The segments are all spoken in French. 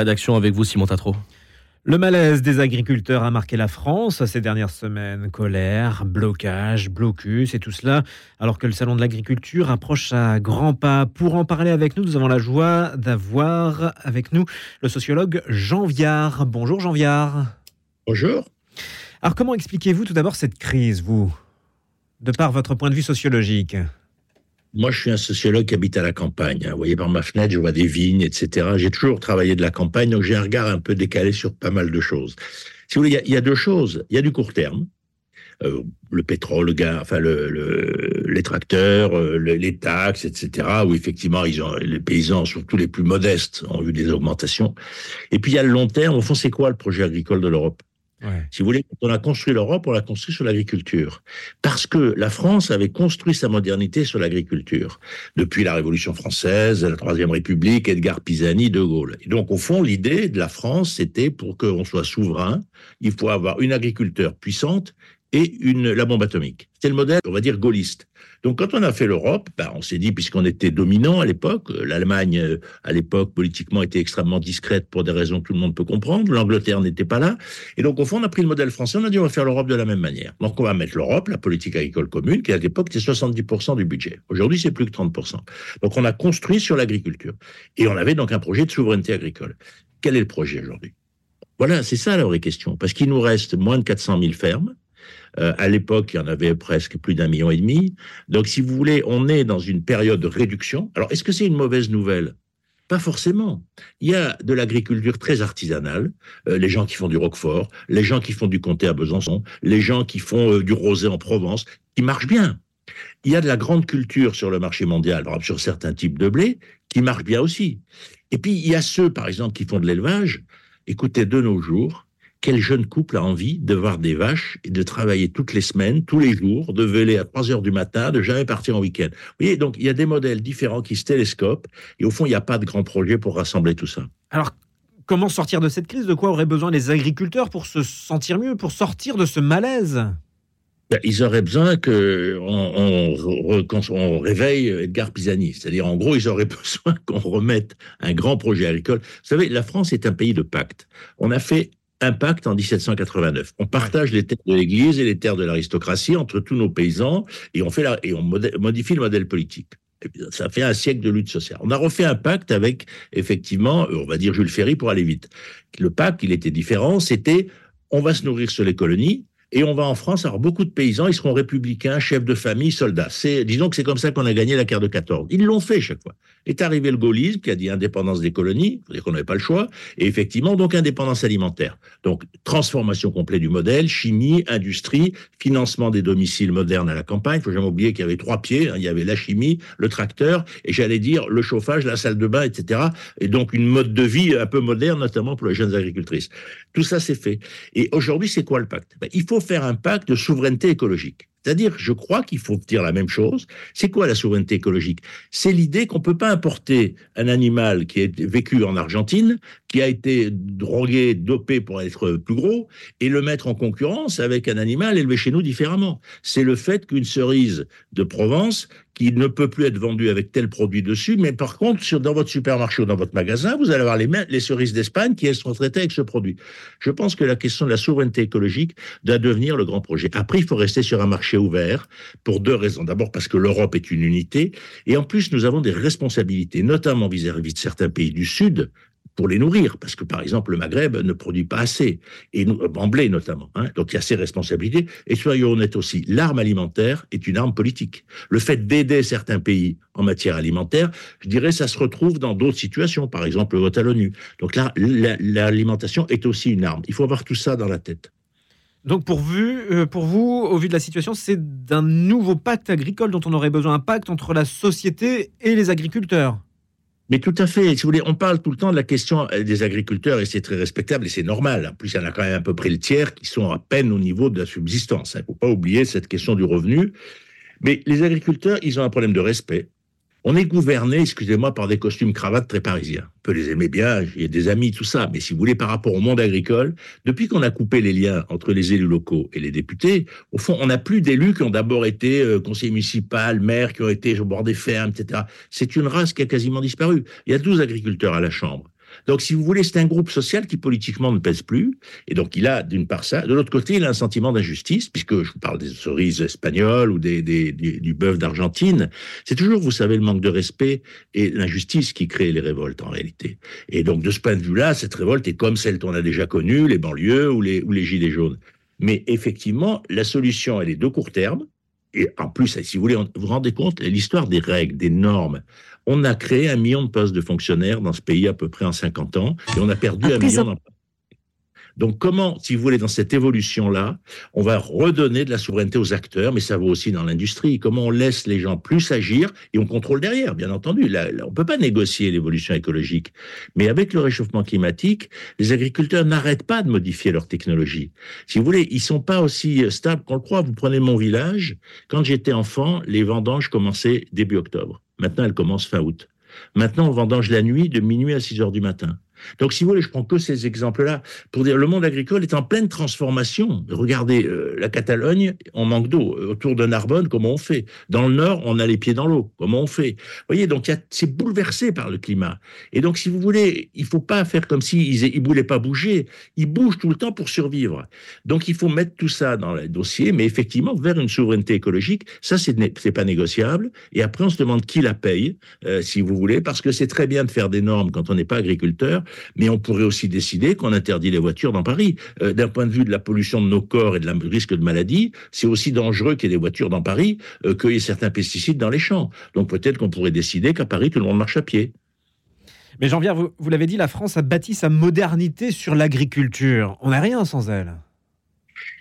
rédaction avec vous, Simon Tatro. Le malaise des agriculteurs a marqué la France ces dernières semaines. Colère, blocage, blocus et tout cela, alors que le Salon de l'agriculture approche à grands pas. Pour en parler avec nous, nous avons la joie d'avoir avec nous le sociologue Jean Viard. Bonjour Jean Viard. Bonjour. Alors comment expliquez-vous tout d'abord cette crise, vous, de par votre point de vue sociologique? Moi, je suis un sociologue qui habite à la campagne. Vous voyez, par ma fenêtre, je vois des vignes, etc. J'ai toujours travaillé de la campagne, donc j'ai un regard un peu décalé sur pas mal de choses. Si vous voulez, il y, a deux choses. Il y a du court terme. Euh, le pétrole, le gaz, enfin le, les tracteurs, euh, les taxes, etc. Où effectivement, les paysans, surtout les plus modestes, ont eu des augmentations. Et puis il y a le long terme. Au fond, c'est quoi le projet agricole de l'Europe? Si vous voulez, quand on a construit l'Europe, on l'a construit sur l'agriculture. Parce que la France avait construit sa modernité sur l'agriculture. Depuis la Révolution française, la Troisième République, Edgar Pisani, De Gaulle. Et donc, au fond, l'idée de la France, c'était pour qu'on soit souverain, il faut avoir une agriculture puissante et une, la bombe atomique. C'était le modèle, on va dire, gaulliste. Donc, quand on a fait l'Europe, ben, on s'est dit, puisqu'on était dominant à l'époque, euh, l'Allemagne, euh, à l'époque, politiquement, était extrêmement discrète pour des raisons que tout le monde peut comprendre. L'Angleterre n'était pas là. Et donc, au fond, on a pris le modèle français. On a dit, on va faire l'Europe de la même manière. Donc, on va mettre l'Europe, la politique agricole commune, qui à l'époque était 70% du budget. Aujourd'hui, c'est plus que 30%. Donc, on a construit sur l'agriculture. Et on avait donc un projet de souveraineté agricole. Quel est le projet aujourd'hui? Voilà, c'est ça la vraie question. Parce qu'il nous reste moins de 400 000 fermes. Euh, à l'époque, il y en avait presque plus d'un million et demi. Donc, si vous voulez, on est dans une période de réduction. Alors, est-ce que c'est une mauvaise nouvelle? Pas forcément. Il y a de l'agriculture très artisanale, euh, les gens qui font du roquefort, les gens qui font du comté à Besançon, les gens qui font euh, du rosé en Provence, qui marchent bien. Il y a de la grande culture sur le marché mondial, sur certains types de blé, qui marchent bien aussi. Et puis il y a ceux, par exemple, qui font de l'élevage. Écoutez, de nos jours, quel jeune couple a envie de voir des vaches et de travailler toutes les semaines, tous les jours, de veiller à 3 heures du matin, de jamais partir en week-end? Vous voyez, donc il y a des modèles différents qui se télescopent et au fond, il n'y a pas de grand projet pour rassembler tout ça. Alors, comment sortir de cette crise? De quoi auraient besoin les agriculteurs pour se sentir mieux, pour sortir de ce malaise? Ben, ils auraient besoin que on, réveille Edgar Pisani. C'est-à-dire, en gros, ils auraient besoin qu'on remette un grand projet agricole. Vous savez, la France est un pays de pacte. On a fait Impact en 1789. On partage les terres de l'Église et les terres de l'aristocratie entre tous nos paysans et on, fait la, et on modifie le modèle politique. ça fait un siècle de lutte sociale. On a refait un pacte avec, effectivement, on va dire Jules Ferry pour aller vite. Le pacte, il était différent, c'était on va se nourrir sur les colonies, et on va en France avoir beaucoup de paysans, ils seront républicains, chefs de famille, soldats. C'est, disons que c'est comme ça qu'on a gagné la guerre de 14. Ils l'ont fait chaque fois. Est arrivé le gaullisme qui a dit indépendance des colonies, c'est-à-dire qu'on n'avait pas le choix, et effectivement donc indépendance alimentaire. Donc transformation complète du modèle, chimie, industrie, financement des domiciles modernes à la campagne. Il faut jamais oublier qu'il y avait trois pieds, hein. il y avait la chimie, le tracteur, et j'allais dire le chauffage, la salle de bain, etc. Et donc une mode de vie un peu moderne, notamment pour les jeunes agricultrices. Tout ça c'est fait. Et aujourd'hui c'est quoi le pacte? Ben, Il faut faire un pacte de souveraineté écologique. C'est-à-dire, je crois qu'il faut dire la même chose. C'est quoi la souveraineté écologique? C'est l'idée qu'on ne peut pas importer un animal qui est vécu en Argentine, qui a été drogué, dopé pour être plus gros, et le mettre en concurrence avec un animal élevé chez nous différemment. C'est le fait qu'une cerise de Provence qui ne peut plus être vendue avec tel produit dessus, mais par contre, dans votre supermarché ou dans votre magasin, vous allez avoir les, les cerises d'Espagne qui elles seront traitées avec ce produit. Je pense que la question de la souveraineté écologique doit devenir le grand projet. Après, il faut rester sur un marché ouvert pour deux raisons. D'abord parce que l'Europe est une unité, et en plus nous avons des responsabilités, notamment vis-à-vis de certains pays du Sud, pour les nourrir, parce que par exemple le Maghreb ne produit pas assez, et en blé notamment. Hein. donc il y a ces responsabilités. Et soyons honnêtes aussi, l'arme alimentaire est une arme politique. Le fait d'aider certains pays en matière alimentaire, je dirais, ça se retrouve dans d'autres situations, par exemple le vote à l'ONU. Donc là, l'alimentation est aussi une arme. Il faut avoir tout ça dans la tête. Donc pour, euh, pour vous, au vu de la situation, c'est d'un nouveau pacte agricole dont on aurait besoin, un pacte entre la société et les agriculteurs? Mais tout à fait. Si vous voulez, on parle tout le temps de la question euh, des agriculteurs et c'est très respectable et c'est normal. En plus, il y en a quand même à peu près le tiers qui sont à peine au niveau de la subsistance. Il ne faut pas oublier cette question du revenu. Mais les agriculteurs, ils ont un problème de respect. On est gouverné, excusez-moi, par des costumes cravates très parisiens. On peut les aimer bien, j'ai des amis, tout ça, mais si vous voulez, par rapport au monde agricole, depuis qu'on a coupé les liens entre les élus locaux et les députés, au fond, on n'a plus d'élus qui ont d'abord été euh, conseillers municipaux, maires, qui ont été au bord des fermes, etc. C'est une race qui a quasiment disparu. Il y a 12 agriculteurs à la Chambre. Donc, si vous voulez, c'est un groupe social qui politiquement ne pèse plus. Et donc, il a d'une part ça. De l'autre côté, il a un sentiment d'injustice, puisque je vous parle des cerises espagnoles ou des, du bœuf d'Argentine. C'est toujours, vous savez, le manque de respect et l'injustice qui crée les révoltes en réalité. Et donc, de ce point de vue-là, cette révolte est comme celle qu'on a déjà connue, les banlieues ou les, ou les gilets jaunes. Mais effectivement, la solution, elle est de court terme. Et en plus, si vous voulez, vous vous rendez compte, l'histoire des règles, des normes. On a créé un million de postes de fonctionnaires dans ce pays à peu près en 50 ans, et on a perdu un million d'emplois. Donc comment, si vous voulez, dans cette évolution-là, on va redonner de la souveraineté aux acteurs, mais ça vaut aussi dans l'industrie. Comment on laisse les gens plus agir et on contrôle derrière, bien entendu. Là, on peut pas négocier l'évolution écologique. Mais avec le réchauffement climatique, les agriculteurs n'arrêtent pas de modifier leur technologie. Si vous voulez, ils sont pas aussi stables qu'on le croit. Vous prenez mon village. Quand j'étais enfant, les vendanges commençaient début octobre. Maintenant, elles commencent fin août. Maintenant, on vendange la nuit de minuit à 6 heures du matin. Donc, si vous voulez, je prends que ces exemples-là pour dire le monde agricole est en pleine transformation. Regardez euh, la Catalogne, on manque d'eau. Autour de Narbonne, comment on fait? Dans le Nord, on a les pieds dans l'eau. Comment on fait? Vous voyez, donc c'est bouleversé par le climat. Et donc, si vous voulez, il faut pas faire comme s'ils ils, voulaient pas bouger. Ils bougent tout le temps pour survivre. Donc, il faut mettre tout ça dans le dossier, mais effectivement, vers une souveraineté écologique, ça, c'est pas négociable. Et après, on se demande qui la paye, euh, si vous voulez, parce que c'est très bien de faire des normes quand on n'est pas agriculteur, mais on pourrait aussi décider qu'on interdit les voitures dans Paris. Euh, d'un point de vue de la pollution de nos corps et de la risque de maladie, c'est aussi dangereux qu'il y ait des voitures dans Paris euh, qu'il y ait certains pesticides dans les champs. Donc peut-être qu'on pourrait décider qu'à Paris, tout le monde marche à pied. Mais Jean-Pierre, vous, vous l'avez dit, la France a bâti sa modernité sur l'agriculture. On n'a rien sans elle.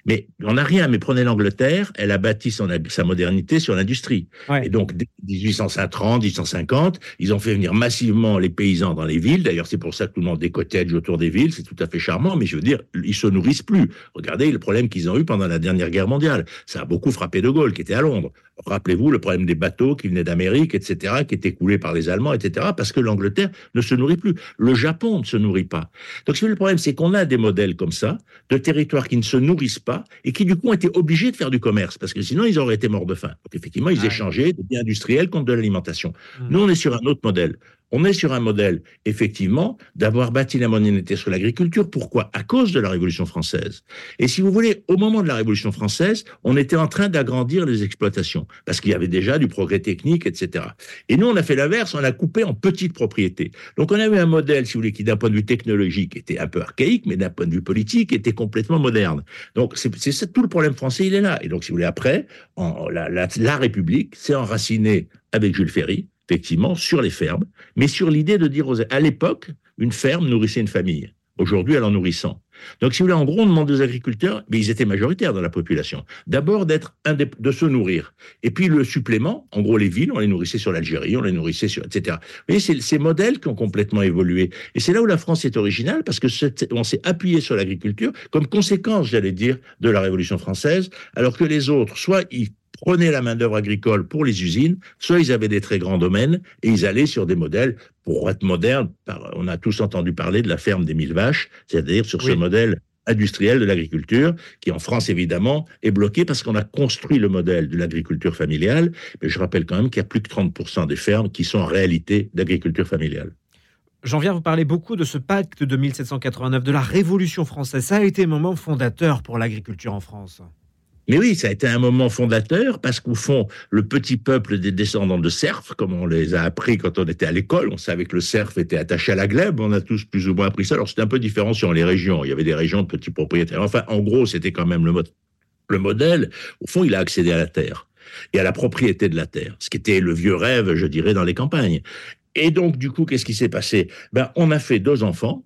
Mais on n'a rien. Mais prenez l'Angleterre, elle a bâti son, sa modernité sur l'industrie. Et donc, 1830, 1850, ils ont fait venir massivement les paysans dans les villes. D'ailleurs, c'est pour ça que tout le monde des cottages autour des villes. C'est tout à fait charmant. Mais je veux dire, ils se nourrissent plus. Regardez le problème qu'ils ont eu pendant la dernière guerre mondiale. Ça a beaucoup frappé De Gaulle, qui était à Londres. Rappelez-vous le problème des bateaux qui venaient d'Amérique, etc., qui étaient coulés par les Allemands, etc., parce que l'Angleterre ne se nourrit plus. Le Japon ne se nourrit pas. Donc, le problème, c'est qu'on a des modèles comme ça, de territoires qui ne se nourrissent pas et qui, du coup, ont été obligés de faire du commerce, parce que sinon, ils auraient été morts de faim. Donc, effectivement, ils échangeaient des biens industriels contre de l'alimentation. Mmh. Nous, on est sur un autre modèle. On est sur un modèle, effectivement, d'avoir bâti la modernité sur l'agriculture. Pourquoi? À cause de la Révolution française. Et si vous voulez, au moment de la Révolution française, on était en train d'agrandir les exploitations, parce qu'il y avait déjà du progrès technique, etc. Et nous, on a fait l'inverse, on a coupé en petites propriétés. Donc on avait un modèle, si vous voulez, qui d'un point de vue technologique était un peu archaïque, mais d'un point de vue politique était complètement moderne. Donc c'est tout le problème français, il est là. Et donc, si vous voulez, après, la, la République s'est enracinée avec Jules Ferry, effectivement, sur les fermes, mais sur l'idée de dire aux... À l'époque, une ferme nourrissait une famille. Aujourd'hui, elle en nourrit 100. Donc, si vous voulez, en gros, on demande aux agriculteurs, mais ils étaient majoritaires dans la population, d'abord d'être de se nourrir. Et puis le supplément, en gros, les villes, on les nourrissait sur l'Algérie, on les nourrissait sur, etc. Vous voyez, ces modèles qui ont complètement évolué. Et c'est là où la France est originale, parce que on s'est appuyé sur l'agriculture comme conséquence, j'allais dire, de la Révolution française, alors que les autres, soit ils prenaient la main-d'œuvre agricole pour les usines, soit ils avaient des très grands domaines et ils allaient sur des modèles, pour être moderne, on a tous entendu parler de la ferme des mille vaches, c'est-à-dire sur ce modèle industriel de l'agriculture, qui en France évidemment est bloqué parce qu'on a construit le modèle de l'agriculture familiale, mais je rappelle quand même qu'il y a plus de 30% des fermes qui sont en réalité d'agriculture familiale. J'en viens vous parler beaucoup de ce pacte de 1789, de la Révolution française. Ça a été un moment fondateur pour l'agriculture en France. Mais oui, ça a été un moment fondateur parce qu'au fond, le petit peuple des descendants de serfs, comme on les a appris quand on était à l'école, on savait que le serf était attaché à la glèbe, on a tous plus ou moins appris ça. Alors c'était un peu différent sur les régions. Il y avait des régions de petits propriétaires. Enfin, en gros, c'était quand même le, le modèle. Au fond, il a accédé à la terre et à la propriété de la terre, ce qui était le vieux rêve, je dirais, dans les campagnes. Et donc, du coup, qu'est-ce qui s'est passé? Ben, on a fait deux enfants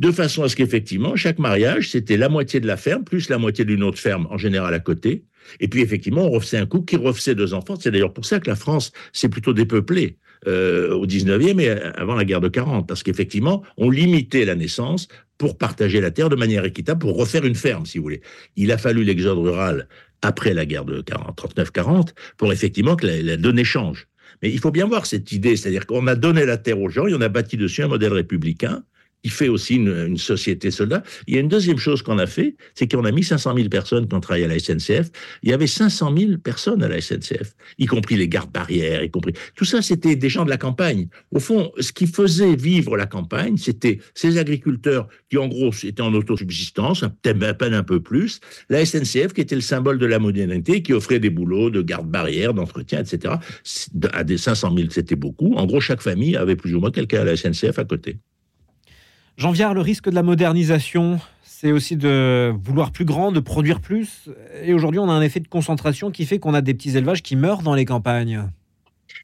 de façon à ce qu'effectivement, chaque mariage, c'était la moitié de la ferme, plus la moitié d'une autre ferme, en général à côté. Et puis, effectivement, on refaisait un couple qui refaisait deux enfants. C'est d'ailleurs pour ça que la France s'est plutôt dépeuplée euh, au 19e et avant la guerre de 40, parce qu'effectivement, on limitait la naissance pour partager la terre de manière équitable, pour refaire une ferme, si vous voulez. Il a fallu l'exode rural après la guerre de 39-40 pour effectivement que la, la donnée change. Mais il faut bien voir cette idée, c'est-à-dire qu'on a donné la terre aux gens et on a bâti dessus un modèle républicain qui fait aussi une, société soldat. Il y a une deuxième chose qu'on a fait, c'est qu'on a mis 500 000 personnes qui ont travaillé à la SNCF. Il y avait 500 000 personnes à la SNCF, y compris les gardes barrières, y compris. Tout ça, c'était des gens de la campagne. Au fond, ce qui faisait vivre la campagne, c'était ces agriculteurs qui, en gros, étaient en autosubsistance, peut-être à peine un peu plus. La SNCF, qui était le symbole de la modernité, qui offrait des boulots de garde barrières, d'entretien, etc. À des 500 000, c'était beaucoup. En gros, chaque famille avait plus ou moins quelqu'un à la SNCF à côté. Jean Viard, le risque de la modernisation, c'est aussi de vouloir plus grand, de produire plus. Et aujourd'hui, on a un effet de concentration qui fait qu'on a des petits élevages qui meurent dans les campagnes.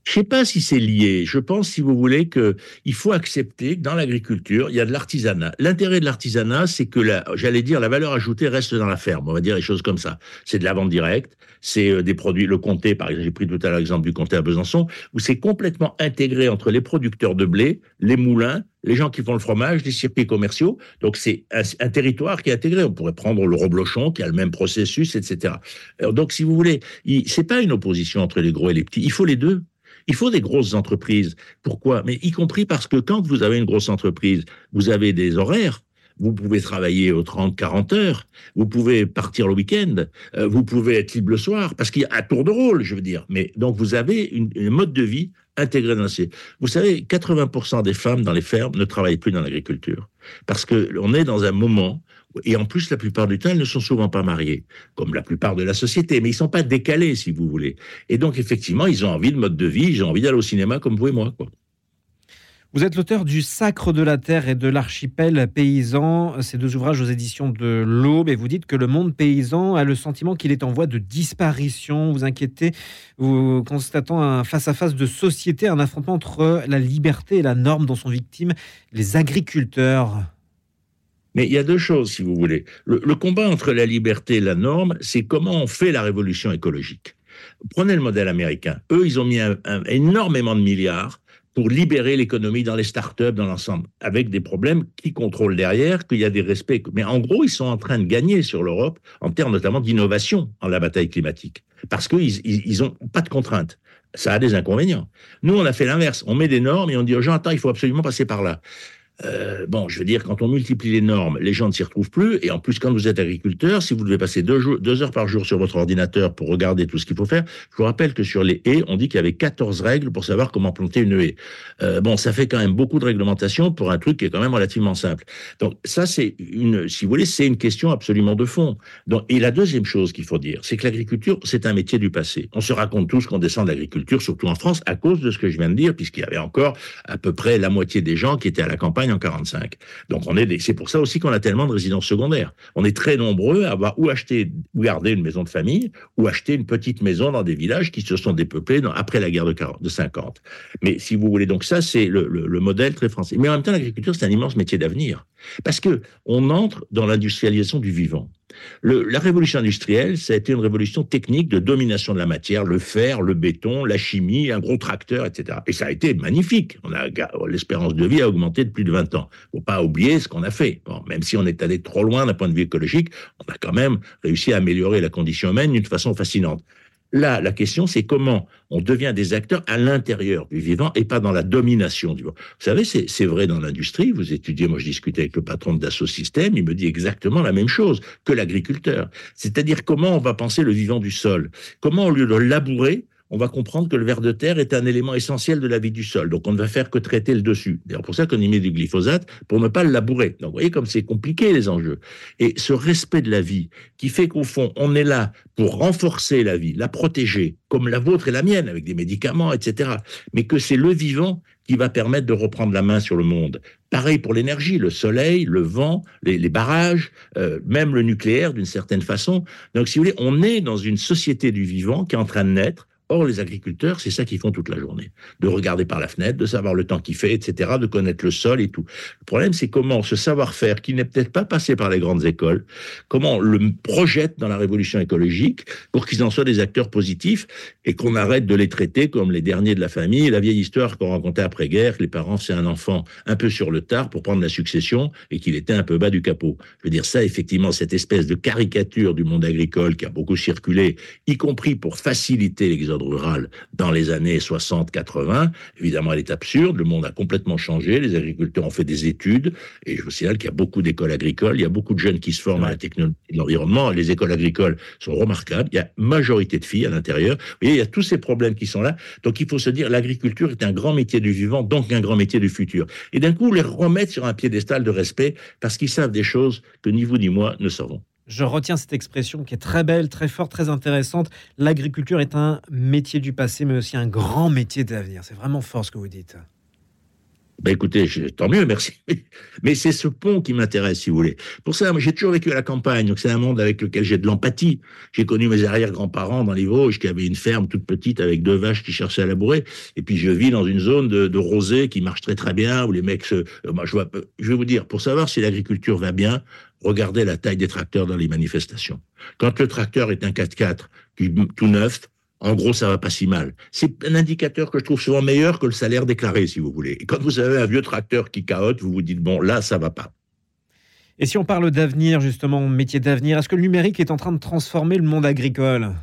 Je ne sais pas si c'est lié. Je pense, si vous voulez, qu'il faut accepter que dans l'agriculture, il y a de l'artisanat. L'intérêt de l'artisanat, c'est que, j'allais dire, la valeur ajoutée reste dans la ferme. On va dire les choses comme ça. C'est de la vente directe, c'est euh, des produits, le comté, par exemple, j'ai pris tout à l'heure l'exemple du comté à Besançon, où c'est complètement intégré entre les producteurs de blé, les moulins, les gens qui font le fromage, les circuits commerciaux. Donc, c'est un, territoire qui est intégré. On pourrait prendre le Roblochon, qui a le même processus, etc. donc, si vous voulez, c'est pas une opposition entre les gros et les petits. Il faut les deux. Il faut des grosses entreprises. Pourquoi? Mais y compris parce que quand vous avez une grosse entreprise, vous avez des horaires. Vous pouvez travailler aux 30, 40 heures. Vous pouvez partir le week-end. Euh, vous pouvez être libre le soir parce qu'il y a un tour de rôle, je veux dire. Mais donc, vous avez une, mode de vie dans ces. Vous savez, 80% des femmes dans les fermes ne travaillent plus dans l'agriculture parce que on est dans un moment et en plus, la plupart du temps, elles ne sont souvent pas mariées, comme la plupart de la société, mais ils sont pas décalés, si vous voulez. Et donc, effectivement, ils ont envie de mode de vie, ils ont envie d'aller au cinéma comme vous et moi. Quoi. Vous êtes l'auteur du Sacre de la Terre et de l'Archipel paysan, ces deux ouvrages aux éditions de l'Aube, et vous dites que le monde paysan a le sentiment qu'il est en voie de disparition. Vous inquiétez, vous constatant un face-à-face de société, un affrontement entre la liberté et la norme dont sont victimes les agriculteurs. Mais il y a deux choses, si vous voulez. Le, combat entre la liberté et la norme, c'est comment on fait la révolution écologique. Prenez le modèle américain. Eux, ils ont mis énormément de milliards pour libérer l'économie dans les startups, dans l'ensemble, avec des problèmes qui contrôlent derrière, qu'il y a des respects. Mais en gros, ils sont en train de gagner sur l'Europe en termes notamment d'innovation en la bataille climatique, parce qu'ils n'ont pas de contraintes. Ça a des inconvénients. Nous, on a fait l'inverse. On met des normes et on dit aux gens, attends, il faut absolument passer par là. Euh, bon, je veux dire, quand on multiplie les normes, les gens ne s'y retrouvent plus. Et en plus, quand vous êtes agriculteur, si vous devez passer deux, heures par jour sur votre ordinateur pour regarder tout ce qu'il faut faire, je vous rappelle que sur les haies, on dit qu'il y avait 14 règles pour savoir comment planter une haie. Euh, bon, ça fait quand même beaucoup de réglementation pour un truc qui est quand même relativement simple. Donc ça, c'est une, si vous voulez, c'est une question absolument de fond. Donc, et la deuxième chose qu'il faut dire, c'est que l'agriculture, c'est un métier du passé. On se raconte tous qu'on descend de l'agriculture, surtout en France, à cause de ce que je viens de dire, puisqu'il y avait encore à peu près la moitié des gens qui étaient à la campagne en 45. Donc on est, c'est pour ça aussi qu'on a tellement de résidences secondaires. On est très nombreux à avoir ou acheté ou gardé une maison de famille ou acheté une petite maison dans des villages qui se sont dépeuplés après la guerre de, 40, de 50. Mais si vous voulez, donc ça c'est le, le modèle très français. Mais en même temps, l'agriculture c'est un immense métier d'avenir parce que on entre dans l'industrialisation du vivant la révolution industrielle, ça a été une révolution technique de domination de la matière, le fer, le béton, la chimie, un gros tracteur, etc. Et ça a été magnifique. On a, l'espérance de vie a augmenté de plus de 20 ans. Faut pas oublier ce qu'on a fait. même si on est allé trop loin d'un point de vue écologique, on a quand même réussi à améliorer la condition humaine d'une façon fascinante. Là, la question, c'est comment on devient des acteurs à l'intérieur du vivant et pas dans la domination du vivant. Vous savez, c'est vrai dans l'industrie. Vous étudiez, moi je discutais avec le patron de Dassault Systèmes, il me dit exactement la même chose que l'agriculteur. C'est-à-dire comment on va penser le vivant du sol? Comment, au lieu de labourer, on va comprendre que le ver de terre est un élément essentiel de la vie du sol. Donc, on ne va faire que traiter le dessus. D'ailleurs, pour ça qu'on y met du glyphosate, pour ne pas le labourer. Donc, vous voyez comme c'est compliqué, les enjeux. Et ce respect de la vie, qui fait qu'au fond, on est là pour renforcer la vie, la protéger, comme la vôtre et la mienne, avec des médicaments, etc. Mais que c'est le vivant qui va permettre de reprendre la main sur le monde. Pareil pour l'énergie, le soleil, le vent, les, barrages, euh, même le nucléaire d'une certaine façon. Donc, si vous voulez, on est dans une société du vivant qui est en train de naître Or, les agriculteurs, c'est ça qu'ils font toute la journée. De regarder par la fenêtre, de savoir le temps qu'il fait, etc., de connaître le sol et tout. Le problème, c'est comment ce savoir-faire, qui n'est peut-être pas passé par les grandes écoles, comment on le projette dans la révolution écologique pour qu'ils en soient des acteurs positifs et qu'on arrête de les traiter comme les derniers de la famille. La vieille histoire qu'on racontait après-guerre, que les parents, c'est un enfant un peu sur le tard pour prendre la succession et qu'il était un peu bas du capot. Je veux dire, ça, effectivement, cette espèce de caricature du monde agricole qui a beaucoup circulé, y compris pour faciliter l'exode rurale dans les années 60-80. Évidemment, elle est absurde. Le monde a complètement changé. Les agriculteurs ont fait des études. Et je vous signale qu'il y a beaucoup d'écoles agricoles. Il y a beaucoup de jeunes qui se forment à la technologie de l'environnement. Les écoles agricoles sont remarquables. Il y a majorité de filles à l'intérieur. Vous voyez, il y a tous ces problèmes qui sont là. Donc, il faut se dire, l'agriculture est un grand métier du vivant, donc un grand métier du futur. Et d'un coup, les remettre sur un piédestal de respect parce qu'ils savent des choses que ni vous ni moi ne savons. Je retiens cette expression qui est très belle, très forte, très intéressante. L'agriculture est un métier du passé, mais aussi un grand métier d'avenir. C'est vraiment fort ce que vous dites. Ben écoutez, tant mieux, merci. Mais c'est ce pont qui m'intéresse, si vous voulez. Pour ça, j'ai toujours vécu à la campagne, donc c'est un monde avec lequel j'ai de l'empathie. J'ai connu mes arrière-grands-parents dans les Vosges qui avaient une ferme toute petite avec deux vaches qui cherchaient à labourer. Et puis je vis dans une zone de, de rosée qui marche très très bien, où les mecs se... Euh, euh, je vais vous dire, pour savoir si l'agriculture va bien, regardez la taille des tracteurs dans les manifestations. Quand le tracteur est un 4x4 tout neuf, en gros, ça va pas si mal. C'est un indicateur que je trouve souvent meilleur que le salaire déclaré, si vous voulez. Et quand vous avez un vieux tracteur qui caote, vous vous dites, bon, là, ça va pas. Et si on parle d'avenir, justement, métier d'avenir, est-ce que le numérique est en train de transformer le monde agricole?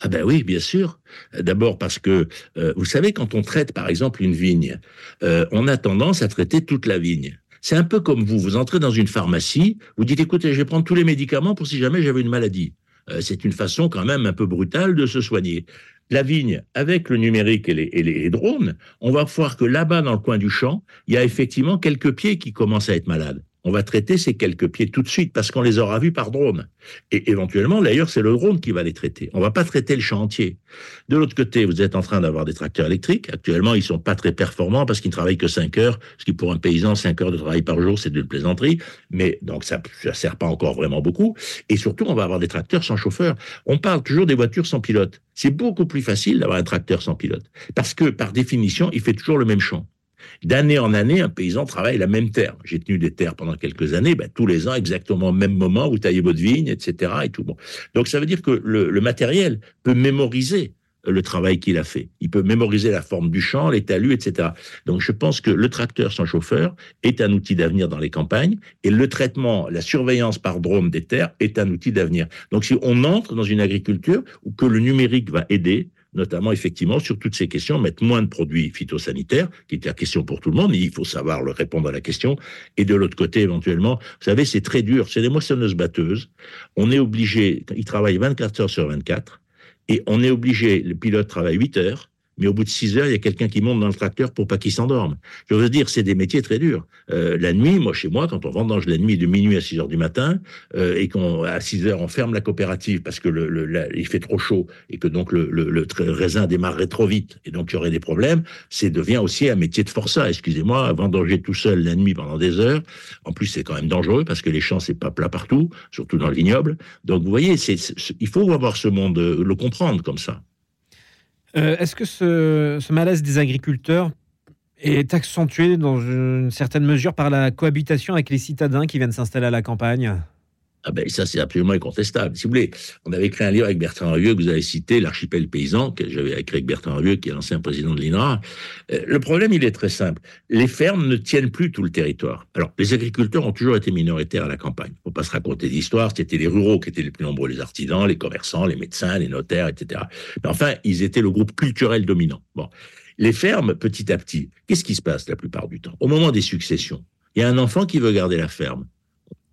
Ah ben oui, bien sûr. D'abord parce que, euh, vous savez, quand on traite par exemple une vigne, euh, on a tendance à traiter toute la vigne. C'est un peu comme vous, vous entrez dans une pharmacie, vous dites, écoutez, je vais prendre tous les médicaments pour si jamais j'avais une maladie. Euh, c'est une façon quand même un peu brutale de se soigner. La vigne, avec le numérique et les, drones, on va voir que là-bas, dans le coin du champ, il y a effectivement quelques pieds qui commencent à être malades on va traiter ces quelques pieds tout de suite parce qu'on les aura vus par drone. Et éventuellement, d'ailleurs, c'est le drone qui va les traiter. On va pas traiter le champ entier. De l'autre côté, vous êtes en train d'avoir des tracteurs électriques. Actuellement, ils sont pas très performants parce qu'ils ne travaillent que 5 heures, ce qui pour un paysan, 5 heures de travail par jour, c'est de la plaisanterie. Mais donc, ça ne sert pas encore vraiment beaucoup. Et surtout, on va avoir des tracteurs sans chauffeur. On parle toujours des voitures sans pilote. C'est beaucoup plus facile d'avoir un tracteur sans pilote. Parce que, par définition, il fait toujours le même champ. D'année en année, un paysan travaille la même terre. J'ai tenu des terres pendant quelques années, ben, tous les ans, exactement au même moment, vous taillez votre vigne, etc. Donc ça veut dire que le, matériel peut mémoriser le travail qu'il a fait. Il peut mémoriser la forme du champ, les talus, etc. Donc je pense que le tracteur sans chauffeur est un outil d'avenir dans les campagnes et le traitement, la surveillance par drone des terres est un outil d'avenir. Donc si on entre dans une agriculture où que le numérique va aider, notamment effectivement sur toutes ces questions, mettre moins de produits phytosanitaires, qui est la question pour tout le monde, il faut savoir le répondre à la question, et de l'autre côté éventuellement, vous savez, c'est très dur, c'est des moissonneuses batteuses, on est obligé, ils travaillent 24 heures sur 24, et on est obligé, le pilote travaille 8 heures, mais au bout de 6 heures, il y a quelqu'un qui monte dans le tracteur pour pas qu'il s'endorme. Je veux dire, c'est des métiers très durs. Euh, la nuit, moi, chez moi, quand on vendange la nuit de minuit à 6 heures du matin, euh, et qu'à 6 heures, on ferme la coopérative parce que le, il fait trop chaud et que donc le, le, raisin démarrerait trop vite et donc il y aurait des problèmes, c'est devient aussi un métier de forçat. Excusez-moi, vendanger tout seul la nuit pendant des heures. En plus, c'est quand même dangereux parce que les champs, c'est pas plat partout, surtout dans le vignoble. Donc, vous voyez, c'est, il faut avoir ce monde, euh, le comprendre comme ça. Euh, est-ce que ce, malaise des agriculteurs est accentué dans une certaine mesure par la cohabitation avec les citadins qui viennent s'installer à la campagne? Ah ben ça c'est absolument incontestable. Si vous voulez, on avait écrit un livre avec Bertrand Rieu que vous avez cité, l'archipel paysan, que j'avais écrit avec Bertrand Rieu, qui est l'ancien président de l'INRA. Euh, le problème, il est très simple. Les fermes ne tiennent plus tout le territoire. Alors, les agriculteurs ont toujours été minoritaires à la campagne. Faut pas se raconter d'histoire. C'était les ruraux qui étaient les plus nombreux, les artisans, les commerçants, les médecins, les notaires, etc. Mais enfin, ils étaient le groupe culturel dominant. Bon. Les fermes, petit à petit, qu'est-ce qui se passe la plupart du temps? Au moment des successions, il y a un enfant qui veut garder la ferme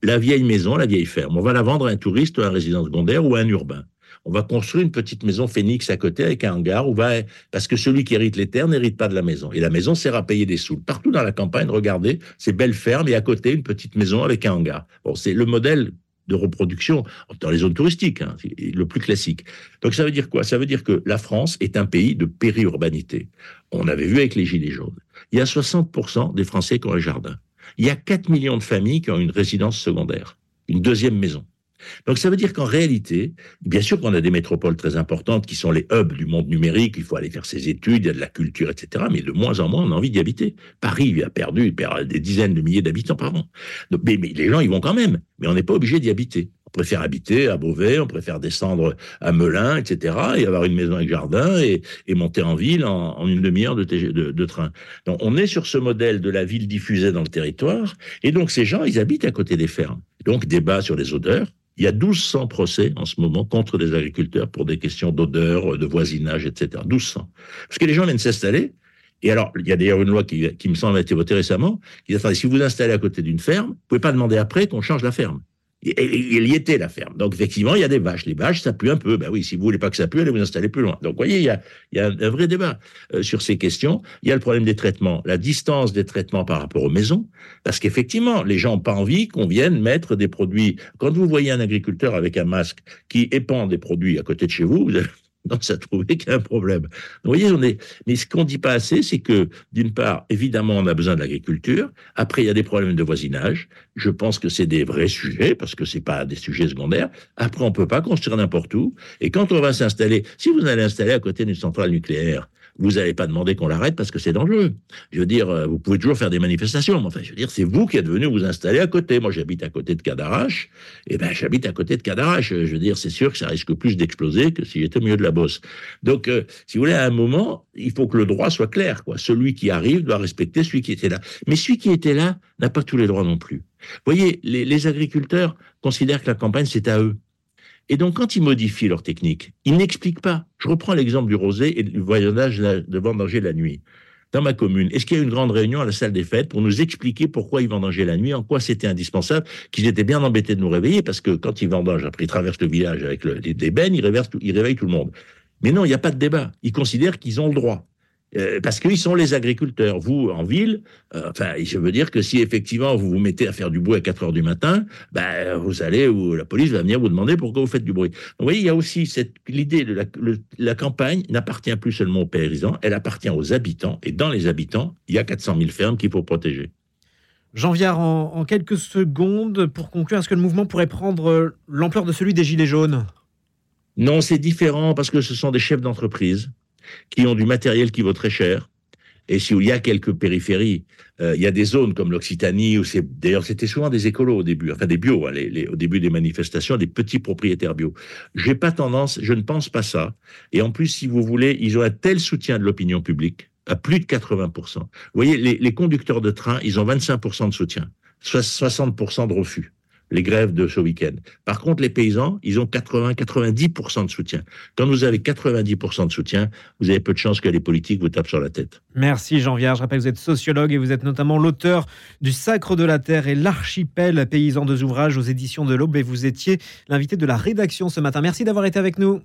la vieille maison, la vieille ferme. On va la vendre à un touriste ou à un résident secondaire ou à un urbain. On va construire une petite maison phénix à côté avec un hangar où va, parce que celui qui hérite les terres n'hérite pas de la maison. Et la maison sert à payer des sous. Partout dans la campagne, regardez, ces belles fermes et à côté une petite maison avec un hangar. Bon, c'est le modèle de reproduction dans les zones touristiques, hein, le plus classique. Donc ça veut dire quoi? Ça veut dire que la France est un pays de périurbanité. On avait vu avec les Gilets jaunes. Il y a 60% des Français qui ont un jardin il y a 4 millions de familles qui ont une résidence secondaire, une deuxième maison. Donc ça veut dire qu'en réalité, bien sûr qu'on a des métropoles très importantes qui sont les hubs du monde numérique, il faut aller faire ses études, il y a de la culture, etc. Mais de moins en moins, on a envie d'y habiter. Paris a perdu il perd des dizaines de milliers d'habitants par an. mais, mais, les gens, ils vont quand même, mais on n'est pas obligé d'y habiter. On préfère habiter à Beauvais, on préfère descendre à Melun, etc., et avoir une maison avec jardin et, monter en ville en, une demi-heure de, train. Donc, on est sur ce modèle de la ville diffusée dans le territoire, et donc ces gens, ils habitent à côté des fermes. Donc, débat sur les odeurs, Il y a 1200 procès en ce moment contre des agriculteurs pour des questions d'odeur, de voisinage, etc. 1200. Parce que les gens viennent s'installer. Et alors, il y a d'ailleurs une loi qui, qui me semble a été votée récemment, qui dit, si vous vous installez à côté d'une ferme, vous pouvez pas demander après qu'on change la ferme. Il y était la ferme. Donc effectivement, il y a des vaches. Les vaches, ça pue un peu. Ben oui, si vous voulez pas que ça pue, allez vous installer plus loin. Donc vous voyez, il y a, il y a un vrai débat euh, sur ces questions. Il y a le problème des traitements, la distance des traitements par rapport aux maisons, parce qu'effectivement, les gens n'ont pas envie qu'on vienne mettre des produits. Quand vous voyez un agriculteur avec un masque qui épand des produits à côté de chez vous, vous donc, ça trouvait qu'il y a un problème. Vous voyez, on est. Mais ce qu'on dit pas assez, c'est que d'une part, évidemment, on a besoin de l'agriculture. Après, il y a des problèmes de voisinage. Je pense que c'est des vrais sujets parce que c'est pas des sujets secondaires. Après, on peut pas construire n'importe où. Et quand on va s'installer, si vous allez installer à côté d'une centrale nucléaire, vous n'allez pas demander qu'on l'arrête parce que c'est dangereux. Je veux dire, euh, vous pouvez toujours faire des manifestations, mais enfin, je veux dire, c'est vous qui êtes venu vous installer à côté. Moi, j'habite à côté de Cadarache, et ben, j'habite à côté de Cadarache. Je veux dire, c'est sûr que ça risque plus d'exploser que si j'étais au milieu de la bosse. Donc, euh, si vous voulez, à un moment, il faut que le droit soit clair, quoi. Celui qui arrive doit respecter celui qui était là. Mais celui qui était là n'a pas tous les droits non plus. Vous voyez, les agriculteurs considèrent que la campagne, c'est à eux. Et donc, quand ils modifient leur technique, ils n'expliquent pas. Je reprends l'exemple du rosé et du voyage de vendanger la nuit. Dans ma commune, est-ce qu'il y a eu une grande réunion à la salle des fêtes pour nous expliquer pourquoi ils vendangeaient la nuit, en quoi c'était indispensable, qu'ils étaient bien embêtés de nous réveiller, parce que quand ils vendangent, après ils traversent le village avec le, les, bennes, ils, ils réveillent tout le monde. Mais non, il n'y a pas de débat. Ils considèrent qu'ils ont le droit. Euh, parce qu'ils sont les agriculteurs. Vous, en ville, euh, enfin, je veux dire que si effectivement vous vous mettez à faire du bruit à 4 heures du matin, ben, vous allez, ou la police va venir vous demander pourquoi vous faites du bruit. Donc, vous voyez, il y a aussi cette l'idée de la, la campagne n'appartient plus seulement aux paysans, elle appartient aux habitants. Et dans les habitants, il y a 400 000 fermes qu'il faut protéger. Jean Viard, en, en quelques secondes, pour conclure, est-ce que le mouvement pourrait prendre euh, l'ampleur de celui des Gilets jaunes? Non, c'est différent parce que ce sont des chefs d'entreprise qui ont du matériel qui vaut très cher. Et si il y a quelques périphéries, euh, il y a des zones comme l'Occitanie où c'est d'ailleurs c'était souvent des écolos au début, enfin des bio, hein, au début des manifestations, des petits propriétaires bio. J'ai pas tendance, je ne pense pas ça. Et en plus, si vous voulez, ils ont un tel soutien de l'opinion publique à plus de 80%. Vous voyez, les, les conducteurs de train, ils ont 25% de soutien, 60% de refus les grèves de ce week-end. Par contre, les paysans, ils ont 80-90% de soutien. Quand vous avez 90% de soutien, vous avez peu de chances que les politiques vous tapent sur la tête. Merci Jean Viard. Je rappelle que vous êtes sociologue et vous êtes notamment l'auteur du Sacre de la Terre et l'archipel paysan de ouvrages aux éditions de l'Aube et vous étiez l'invité de la rédaction ce matin. Merci d'avoir été avec nous.